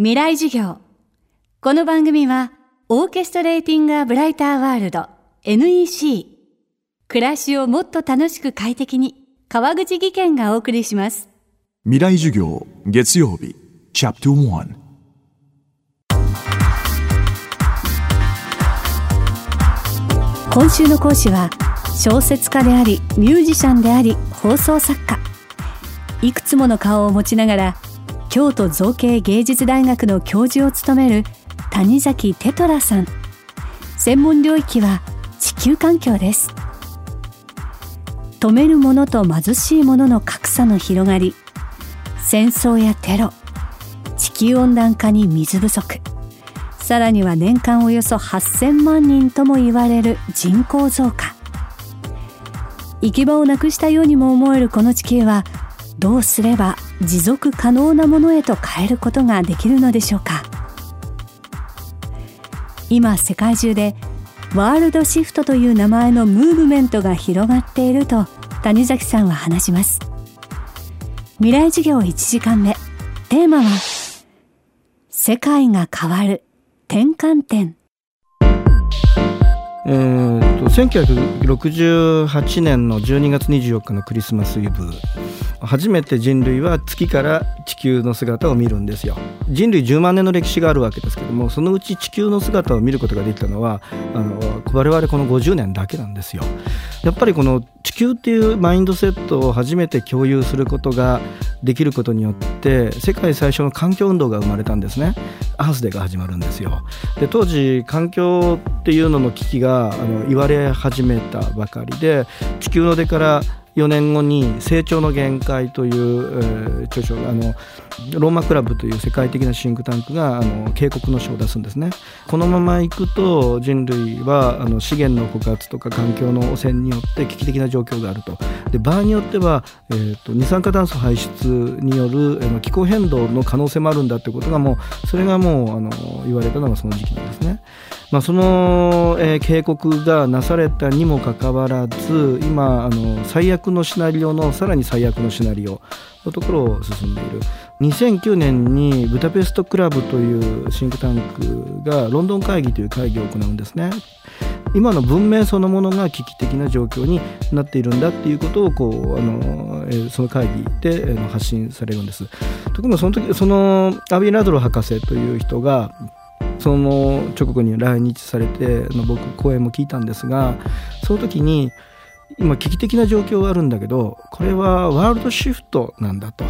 未来授業。この番組はオーケストレーティング・ア・ブライター・ワールド NEC 暮らしをもっと楽しく快適に川口義賢がお送りします。未来授業月曜日チャプター今週の講師は小説家でありミュージシャンであり放送作家。いくつもの顔を持ちながら京都造形芸術大学の教授を務める谷崎テトラさん。専門領域は地球環境です。止めるものと貧しいものの格差の広がり。戦争やテロ。地球温暖化に水不足。さらには年間およそ8000万人とも言われる人口増加。行き場をなくしたようにも思えるこの地球はどうすれば持続可能なものへと変えることができるのでしょうか。今世界中でワールドシフトという名前のムーブメントが広がっていると谷崎さんは話します。未来授業1時間目。テーマは世界が変わる転換点。えーと、1968年の12月24日のクリスマスイブ。初めて人類は月から地球の姿を見るんですよ。人類10万年の歴史があるわけですけどもそのうち地球の姿を見ることができたのはあの我々この50年だけなんですよ。やっぱりこの地球っていうマインドセットを初めて共有することができることによって世界最初の環境運動が生まれたんですね。アースデーが始まるんですよ。で当時環境っていうのの危機があの言われ始めたばかりで地球の出から4年後に「成長の限界」という、えー、著書あのローマクラブという世界的なシンクタンクがあの警告の書を出すんですねこのままいくと人類はあの資源の枯渇とか環境の汚染によって危機的な状況があるとで場合によっては、えーと、二酸化炭素排出による、えー、気候変動の可能性もあるんだということがもうそれがもうあの言われたのがその時期なんですね。まあ、その、えー、警告がなされたにもかかわらず今あの最悪のシナリオのさらに最悪のシナリオのところを進んでいる。2009年にブダペストクラブというシンクタンクがロンドン会議という会議を行うんですね。今の文明そのものが危機的な状況になっているんだっていうことをこうあの、その会議で、発信されるんです。ところがその時そのアビー・ラドロ博士という人がその直後に来日されての僕講演も聞いたんですがその時に今危機的な状況があるんだけどこれはワールドシフトなんだと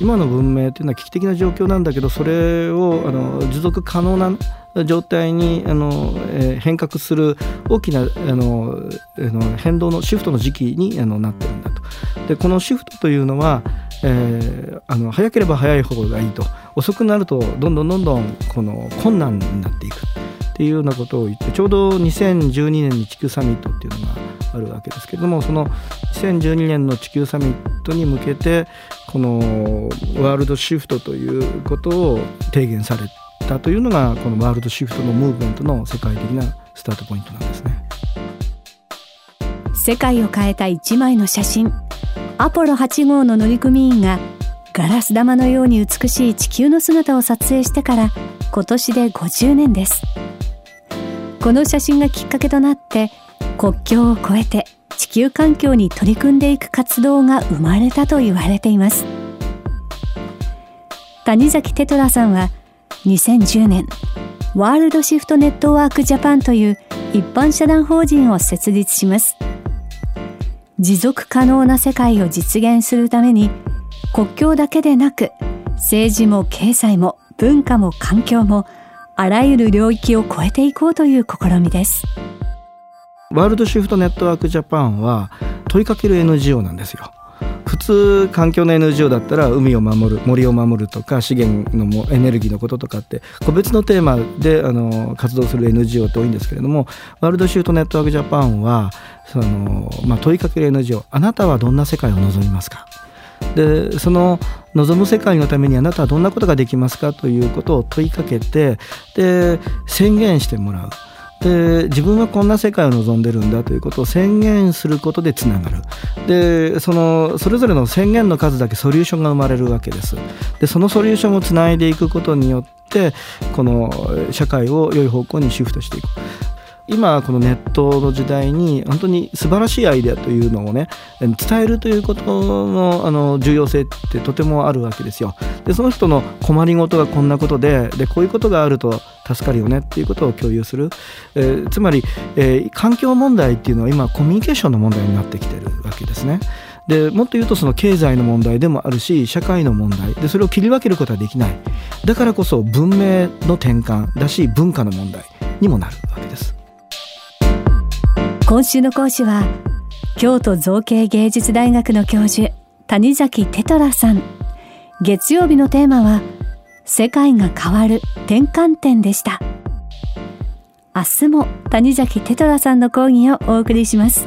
今の文明というのは危機的な状況なんだけどそれをあの持続可能な状態にあの、えー、変革する大きなあのあの変動のシフトの時期にあのなってるんだと。でこのシフトというのはえー、あの早ければ早い方がいいと遅くなるとどんどんどんどんこの困難になっていくっていうようなことを言ってちょうど2012年に地球サミットっていうのがあるわけですけれどもその2012年の地球サミットに向けてこのワールドシフトということを提言されたというのがこのワールドシフトのムーブメントの世界的なスタートポイントなんですね。世界を変えた一枚の写真アポロ8号の乗組員がガラス玉のように美しい地球の姿を撮影してから今年で50年です。この写真がきっかけとなって国境を越えて地球環境に取り組んでいく活動が生まれたと言われています。谷崎テトラさんは2010年ワールドシフトネットワークジャパンという一般社団法人を設立します。持続可能な世界を実現するために国境だけでなく政治も経済も文化も環境もあらゆる領域を超えていこうという試みです。ワールドシフトネットワークジャパンは問いかける NGO なんですよ。普通環境の NGO だったら海を守る森を守るとか資源のもエネルギーのこととかって個別のテーマであの活動する NGO って多いんですけれどもワールドシュートネットワークジャパンはその、まあ、問いかける NGO あなたはどんな世界を望みますか？でその望む世界のためにあなたはどんなことができますか？ということを問いかけてで宣言してもらう。で自分はこんな世界を望んでるんだということを宣言することでつながる。でそのそれぞれの宣言の数だけソリューションが生まれるわけです。でそのソリューションをつないでいくことによってこの社会を良い方向にシフトしていく。今このネットの時代に本当に素晴らしいアイデアというのをね伝えるということのあの重要性ってとてもあるわけですよ。でその人の困りごとがこんなことででこういうことがあると助かるよねっていうことを共有する、えー、つまり、えー、環境問題っていうのは今コミュニケーションの問題になってきてるわけですね。でもっと言うとその経済の問題でもあるし社会の問題でそれを切り分けることはできないだからこそ文明の転換だし文化の問題にもなるわ。今週の講師は京都造形芸術大学の教授谷崎テトラさん。月曜日のテーマは世界が変わる転換点でした。明日も谷崎テトラさんの講義をお送りします。